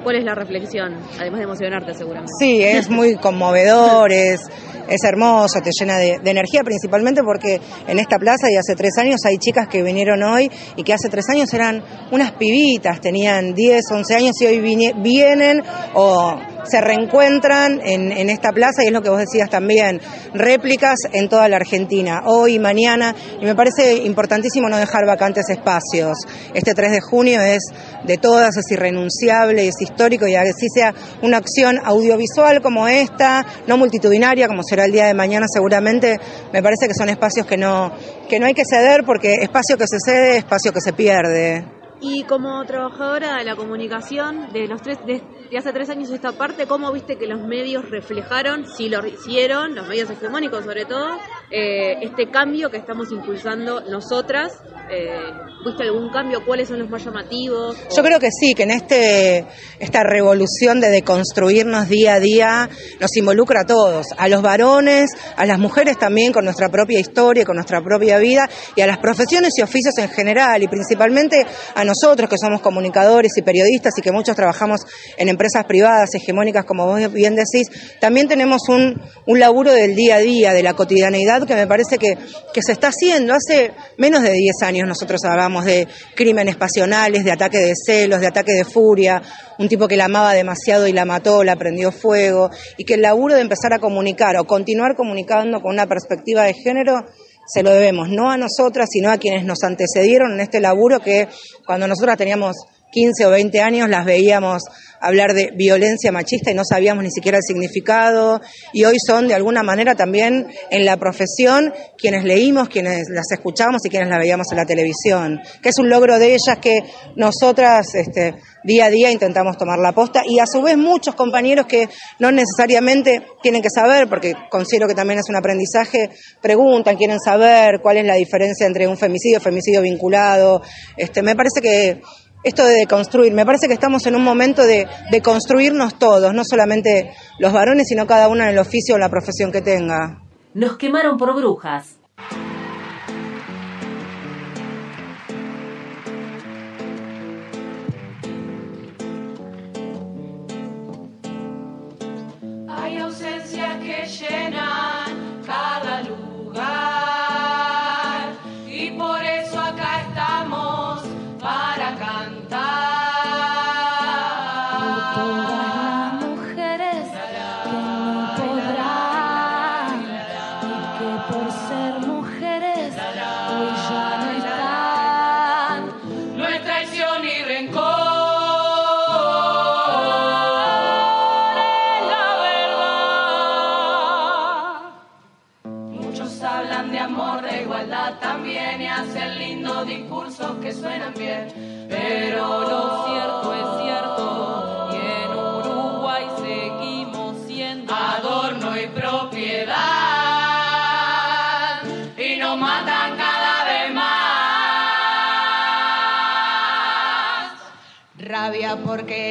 U: ¿Cuál es la reflexión? Además de emocionarte seguramente.
V: Sí, es muy conmovedor, es, es hermoso, te llena de, de energía, principalmente porque en esta plaza y hace tres años hay chicas que vinieron hoy y que hace tres años eran unas pibitas, tenían 10, 11 años y hoy vine- vienen o se reencuentran en, en esta plaza y es lo que vos decías también, réplicas en toda la Argentina, hoy, mañana, y me parece importantísimo no dejar vacantes espacios. Este 3 de junio es de todas, es irrenunciable, es histórico y así sea una acción audiovisual como esta, no multitudinaria como será el día de mañana seguramente, me parece que son espacios que no, que no hay que ceder porque espacio que se cede, espacio que se pierde.
U: Y como trabajadora de la comunicación, de los tres, hace tres años esta parte, ¿cómo viste que los medios reflejaron, si lo hicieron, los medios hegemónicos sobre todo, eh, este cambio que estamos impulsando nosotras? Eh, ¿Viste algún cambio? ¿Cuáles son los más llamativos?
V: Yo creo que sí, que en este esta revolución de deconstruirnos día a día nos involucra a todos, a los varones, a las mujeres también con nuestra propia historia, con nuestra propia vida y a las profesiones y oficios en general y principalmente a nosotros que somos comunicadores y periodistas y que muchos trabajamos en empresas privadas hegemónicas como vos bien decís, también tenemos un, un laburo del día a día, de la cotidianeidad que me parece que, que se está haciendo. Hace menos de 10 años nosotros hablábamos de crímenes pasionales, de ataque de celos, de ataque de furia, un tipo que la amaba demasiado y la mató, la prendió fuego, y que el laburo de empezar a comunicar o continuar comunicando con una perspectiva de género se lo debemos no a nosotras, sino a quienes nos antecedieron en este laburo que cuando nosotras teníamos 15 o 20 años las veíamos hablar de violencia machista y no sabíamos ni siquiera el significado y hoy son de alguna manera también en la profesión quienes leímos, quienes las escuchamos y quienes las veíamos en la televisión, que es un logro de ellas que nosotras este, día a día intentamos tomar la posta y a su vez muchos compañeros que no necesariamente tienen que saber, porque considero que también es un aprendizaje, preguntan, quieren saber cuál es la diferencia entre un femicidio, femicidio vinculado. Este, me parece que esto de construir, me parece que estamos en un momento de, de construirnos todos, no solamente los varones, sino cada uno en el oficio o la profesión que tenga.
F: Nos quemaron por brujas.
J: Porque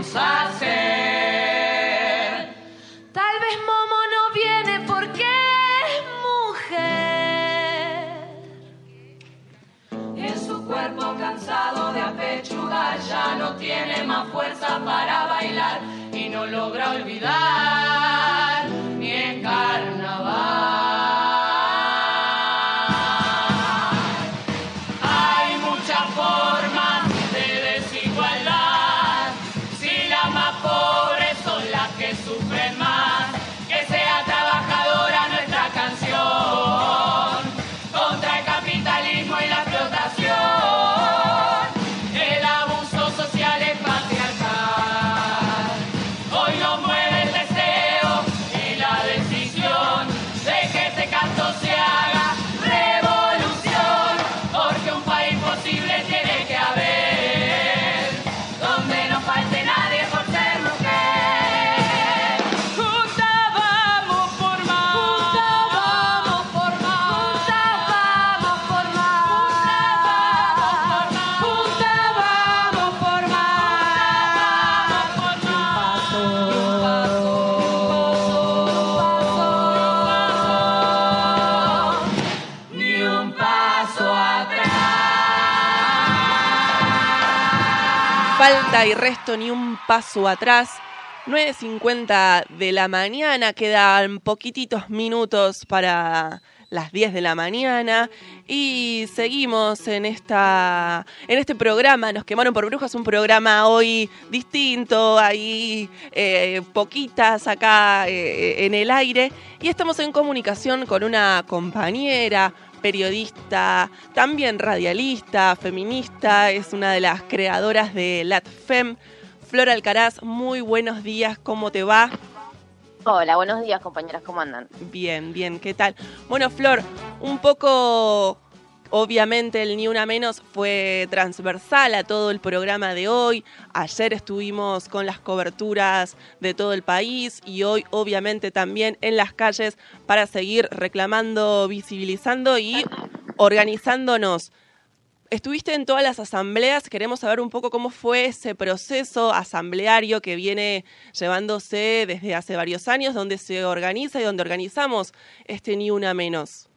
J: hacer.
W: Tal vez Momo no viene porque es mujer.
J: En su cuerpo cansado de apechugar ya no tiene más fuerza para bailar y no logra olvidar y
G: resto ni un paso atrás. 9.50 de la mañana, quedan poquititos minutos para las 10 de la mañana y seguimos en esta en este programa nos quemaron por brujas un programa hoy distinto hay eh, poquitas acá eh, en el aire y estamos en comunicación con una compañera periodista, también radialista, feminista, es una de las creadoras de LatFem. Flor Alcaraz, muy buenos días, ¿cómo te va?
X: Hola, buenos días compañeras, ¿cómo andan?
G: Bien, bien, ¿qué tal? Bueno, Flor, un poco, obviamente el Ni Una Menos fue transversal a todo el programa de hoy. Ayer estuvimos con las coberturas de todo el país y hoy obviamente también en las calles para seguir reclamando, visibilizando y organizándonos. Estuviste en todas las asambleas, queremos saber un poco cómo fue ese proceso asambleario que viene llevándose desde hace varios años, donde se organiza y donde organizamos este Ni Una Menos.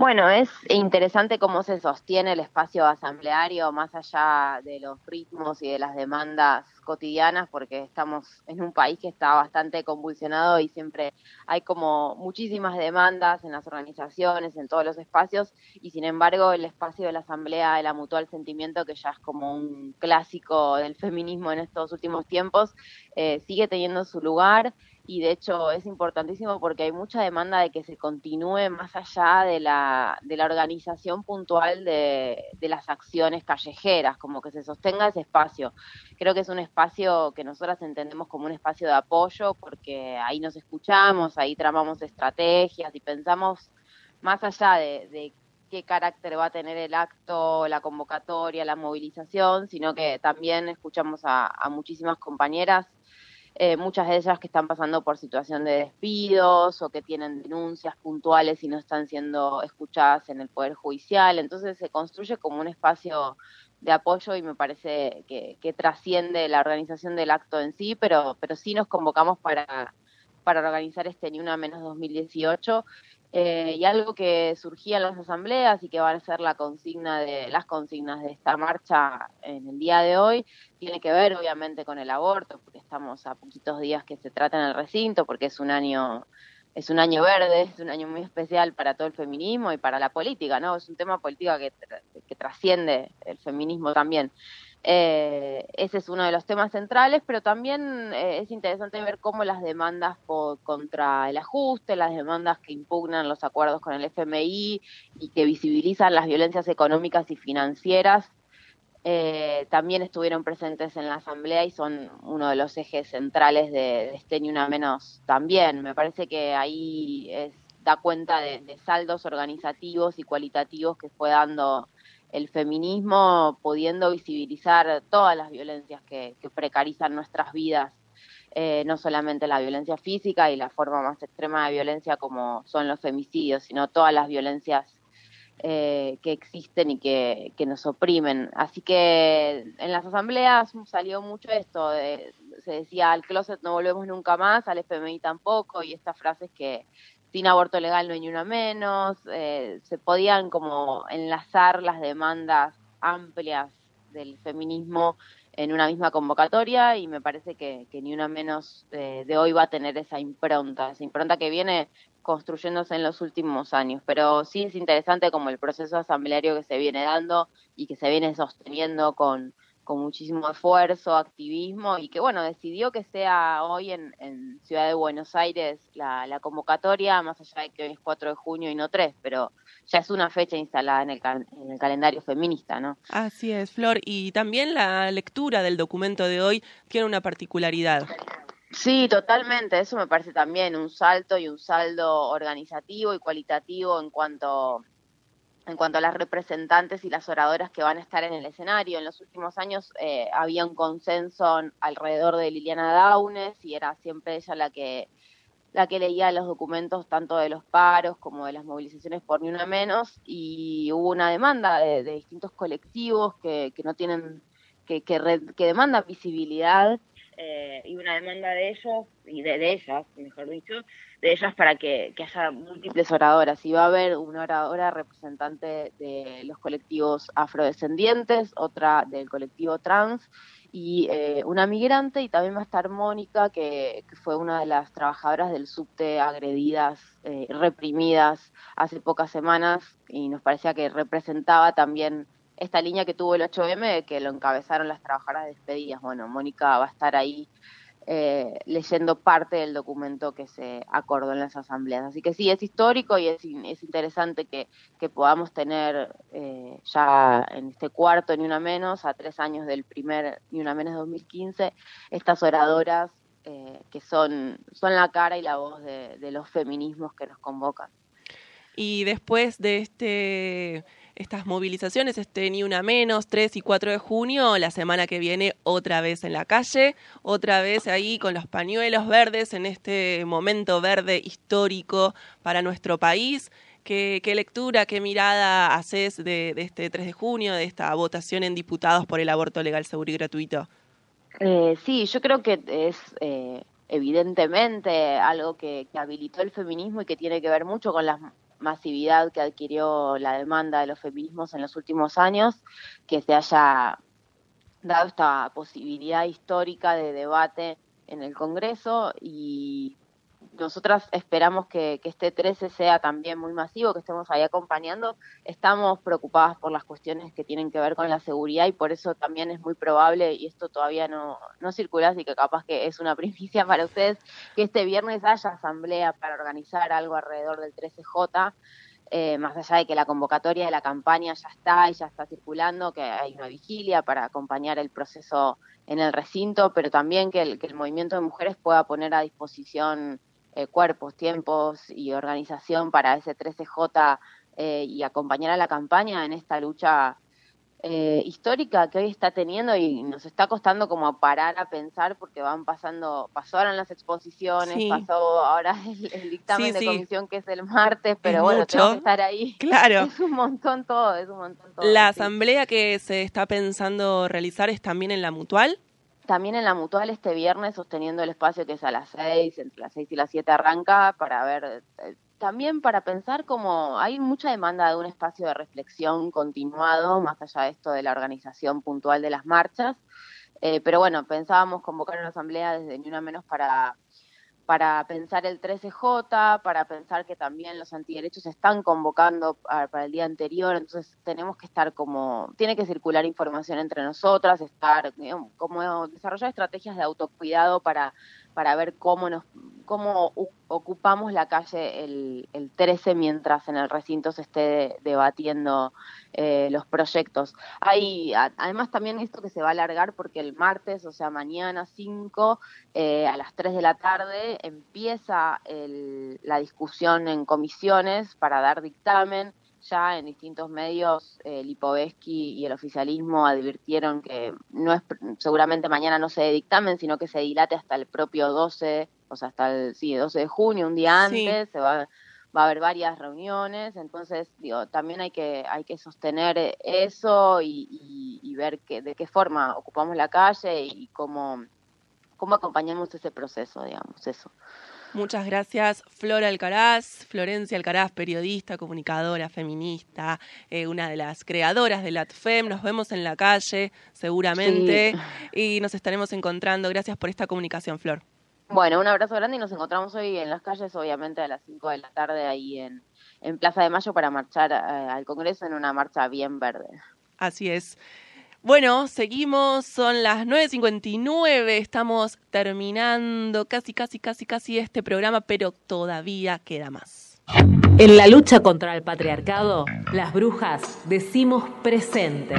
X: Bueno, es interesante cómo se sostiene el espacio asambleario más allá de los ritmos y de las demandas cotidianas, porque estamos en un país que está bastante convulsionado y siempre hay como muchísimas demandas en las organizaciones, en todos los espacios, y sin embargo el espacio de la asamblea, el mutual sentimiento, que ya es como un clásico del feminismo en estos últimos tiempos, eh, sigue teniendo su lugar y de hecho es importantísimo porque hay mucha demanda de que se continúe más allá de la, de la organización puntual de, de las acciones callejeras, como que se sostenga ese espacio. Creo que es un espacio que nosotras entendemos como un espacio de apoyo porque ahí nos escuchamos, ahí tramamos estrategias y pensamos más allá de, de qué carácter va a tener el acto, la convocatoria, la movilización, sino que también escuchamos a, a muchísimas compañeras eh, muchas de ellas que están pasando por situación de despidos o que tienen denuncias puntuales y no están siendo escuchadas en el Poder Judicial. Entonces se construye como un espacio de apoyo y me parece que, trasciende la organización del acto en sí, pero, pero sí nos convocamos para, para organizar este Ni Una Menos 2018 eh, y algo que surgía en las asambleas y que va a ser la consigna de las consignas de esta marcha en el día de hoy tiene que ver obviamente con el aborto porque estamos a poquitos días que se trata en el recinto porque es un año es un año verde es un año muy especial para todo el feminismo y para la política no es un tema política que, que trasciende el feminismo también eh, ese es uno de los temas centrales, pero también eh, es interesante ver cómo las demandas por, contra el ajuste, las demandas que impugnan los acuerdos con el FMI y que visibilizan las violencias económicas y financieras, eh, también estuvieron presentes en la Asamblea y son uno de los ejes centrales de, de este Ni Una Menos también. Me parece que ahí es, da cuenta de, de saldos organizativos y cualitativos que fue dando el feminismo pudiendo visibilizar todas las violencias que, que precarizan nuestras vidas, eh, no solamente la violencia física y la forma más extrema de violencia como son los femicidios, sino todas las violencias eh, que existen y que, que, nos oprimen. Así que en las asambleas salió mucho esto, de, se decía al closet no volvemos nunca más, al FMI tampoco, y estas frases que sin aborto legal no hay ni una menos, eh, se podían como enlazar las demandas amplias del feminismo en una misma convocatoria y me parece que, ni una menos eh, de hoy va a tener esa impronta, esa impronta que viene construyéndose en los últimos años. Pero sí es interesante como el proceso asambleario que se viene dando y que se viene sosteniendo con, con muchísimo esfuerzo, activismo y que bueno, decidió que sea hoy en, en Ciudad de Buenos Aires la, la, convocatoria, más allá de que hoy es 4 de junio y no 3, pero ya es una fecha instalada en el, en el calendario feminista, ¿no?
G: Así es, Flor, y también la lectura del documento de hoy tiene una particularidad.
X: Sí, totalmente. Eso me parece también un salto y un saldo organizativo y cualitativo en cuanto en cuanto a las representantes y las oradoras que van a estar en el escenario. En los últimos años eh, había un consenso alrededor de Liliana Daunes y era siempre ella la que la que leía los documentos tanto de los paros como de las movilizaciones por ni una menos y hubo una demanda de, distintos colectivos que, que no tienen que, que, red, que demandan visibilidad eh, y una demanda de ellos, y de, ellas, mejor dicho, de ellas para que, que, haya múltiples oradoras. Y va a haber una oradora representante de los colectivos afrodescendientes, otra del colectivo trans y eh, una migrante, y también va a estar Mónica, que, que, fue una de las trabajadoras del subte agredidas, eh, reprimidas hace pocas semanas, y nos parecía que representaba también esta línea que tuvo el 8M, que lo encabezaron las trabajadoras despedidas. Bueno, Mónica va a estar ahí eh, leyendo parte del documento que se acordó en las asambleas. Así que sí, es histórico y es, es interesante que, podamos tener eh, ya en este cuarto, ni una menos, a tres años del primer ni una menos 2015, estas oradoras eh, que son, son la cara y la voz de los feminismos que nos convocan.
G: Y después de este estas movilizaciones, este ni una menos, 3 y 4 de junio, la semana que viene otra vez en la calle, otra vez ahí con los pañuelos verdes en este momento verde histórico para nuestro país. ¿Qué, lectura, qué mirada haces de, de, este 3 de junio, de esta votación en diputados por el aborto legal, seguro y gratuito?
X: Eh, sí, yo creo que es eh, evidentemente algo que, que habilitó el feminismo y que tiene que ver mucho con las masividad que adquirió la demanda de los feminismos en los últimos años, que se haya dado esta posibilidad histórica de debate en el Congreso y nosotras esperamos que, este 13 sea también muy masivo, que estemos ahí acompañando. Estamos preocupadas por las cuestiones que tienen que ver con la seguridad y por eso también es muy probable, y esto todavía no, no circula, así que capaz que es una *laughs* primicia para ustedes, que este viernes haya asamblea para organizar algo alrededor del 13J. Eh, más allá de que la convocatoria de la campaña ya está y ya está circulando, que hay una vigilia para acompañar el proceso en el recinto, pero también que el, que el movimiento de mujeres pueda poner a disposición eh, cuerpos, tiempos y organización para ese 13J eh, y acompañar a la campaña en esta lucha eh, histórica que hoy está teniendo y nos está costando como parar a pensar porque van pasando, pasaron las exposiciones, sí. pasó ahora *laughs* el, el dictamen sí, de comisión sí. que es el martes, pero
G: es
X: bueno, tengo que estar ahí. *laughs*
G: Claro. *laughs*
X: Es un montón todo, es un montón todo.
G: La asamblea que se está pensando realizar es también en la mutual
X: también en la mutual este viernes sosteniendo el espacio que es a las seis, entre las seis y las siete arranca para ver, eh, también para pensar como hay mucha demanda de un espacio de reflexión continuado, más allá de esto de la organización puntual de las marchas, eh, pero bueno, pensábamos convocar una asamblea desde ni una menos para para pensar el 13J, para pensar que también los antiderechos están convocando para, el día anterior, entonces tenemos que estar como, tiene que circular información entre nosotras, estar, como desarrollar estrategias de autocuidado para, para ver cómo nos, cómo ocupamos la calle el, el 13 mientras en el recinto se esté debatiendo eh, los proyectos. Hay además también esto que se va a alargar porque el martes, o sea, mañana 5 eh, a las 3 de la tarde empieza el, la discusión en comisiones para dar dictamen. Ya en distintos medios eh, Lipovetsky y el oficialismo advirtieron que no es seguramente mañana no se dé dictamen, sino que se dilate hasta el propio 12, o sea, hasta el sí, 12 de junio, un día antes, sí. se va va a haber varias reuniones, entonces digo, también hay que, hay que sostener eso y, y ver que, de qué forma ocupamos la calle y cómo, cómo acompañamos ese proceso, digamos, eso.
G: Muchas gracias, Flora Alcaraz, Florencia Alcaraz, periodista, comunicadora, feminista, eh, una de las creadoras de LATFEM. Nos vemos en la calle, seguramente, y nos estaremos encontrando. Gracias por esta comunicación, Flor.
X: Bueno, un abrazo grande y nos encontramos hoy en las calles, obviamente a las 5 de la tarde, ahí en, en Plaza de Mayo para marchar eh, al Congreso en una marcha bien verde.
G: Así es. Bueno, seguimos, son las 9.59, estamos terminando casi, casi, casi, casi este programa, pero todavía queda más.
F: En la lucha contra el patriarcado, las brujas decimos presente.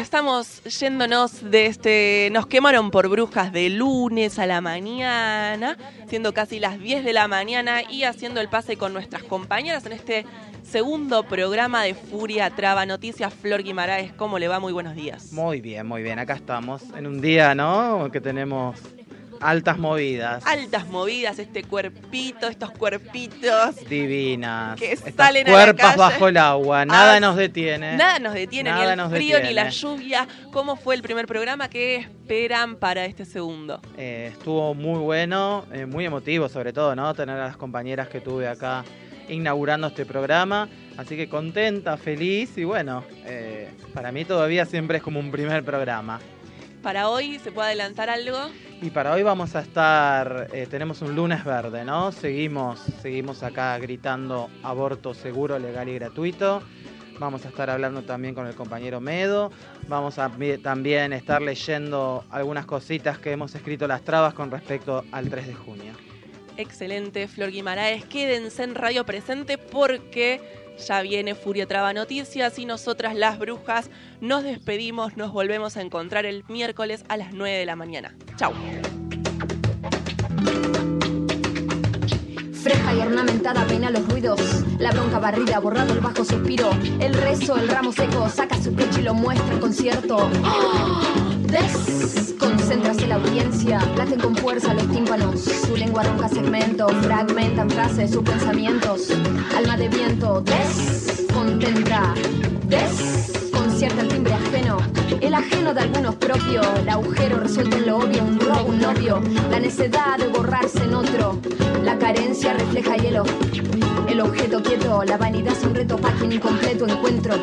G: Estamos yéndonos de este. Nos quemaron por brujas de lunes a la mañana, siendo casi las 10 de la mañana y haciendo el pase con nuestras compañeras en este segundo programa de Furia Traba Noticias. Flor Guimaraes, ¿cómo le va? Muy buenos días.
Y: Muy bien, muy bien. Acá estamos en un día, ¿no? Que tenemos altas movidas.
G: Altas movidas, este cuerpito, estos cuerpitos.
Y: Divinas.
G: Que
Y: Estas
G: salen a la
Y: cuerpas
G: calle.
Y: bajo el agua. Nada
G: Ah,
Y: nos detiene.
G: Nada nos detiene,
Y: Nada
G: ni el frío, ni la lluvia. ¿Cómo fue el primer programa? ¿Qué esperan para este segundo?
Y: Eh, estuvo muy bueno, eh, muy emotivo sobre todo, ¿no? Tener a las compañeras que tuve acá inaugurando este programa. Así que contenta, feliz y bueno, eh, para mí todavía siempre es como un primer programa.
G: ¿Para hoy se puede adelantar algo?
Y: Y para hoy vamos a estar, eh, tenemos un lunes verde, ¿no? Seguimos, seguimos acá gritando aborto seguro, legal y gratuito. Vamos a estar hablando también con el compañero Medo. Vamos a también estar leyendo algunas cositas que hemos escrito las trabas con respecto al 3 de junio.
G: Excelente, Flor Guimaraes. Quédense en Radio Presente porque ya viene Furia Traba Noticias y nosotras las brujas nos despedimos, nos volvemos a encontrar el miércoles a las 9 de la mañana. Chau.
W: Fresca y ornamentada peina los ruidos. La bronca barrida, borrado el bajo suspiro. El rezo, el ramo seco, saca su pecho y lo muestra en concierto. ¡Ah! Desconcéntrase la audiencia, laten con fuerza los tímpanos. Su lengua ronca segmento, fragmentan frases, sus pensamientos. Alma de viento, descontenta, desconcierta el timbre ajeno. El ajeno de algunos propio, el agujero resuelto en lo obvio, un robo, un novio. La necedad de borrarse en otro, la carencia refleja hielo. El objeto quieto, la vanidad es un reto quien incompleto encuentro.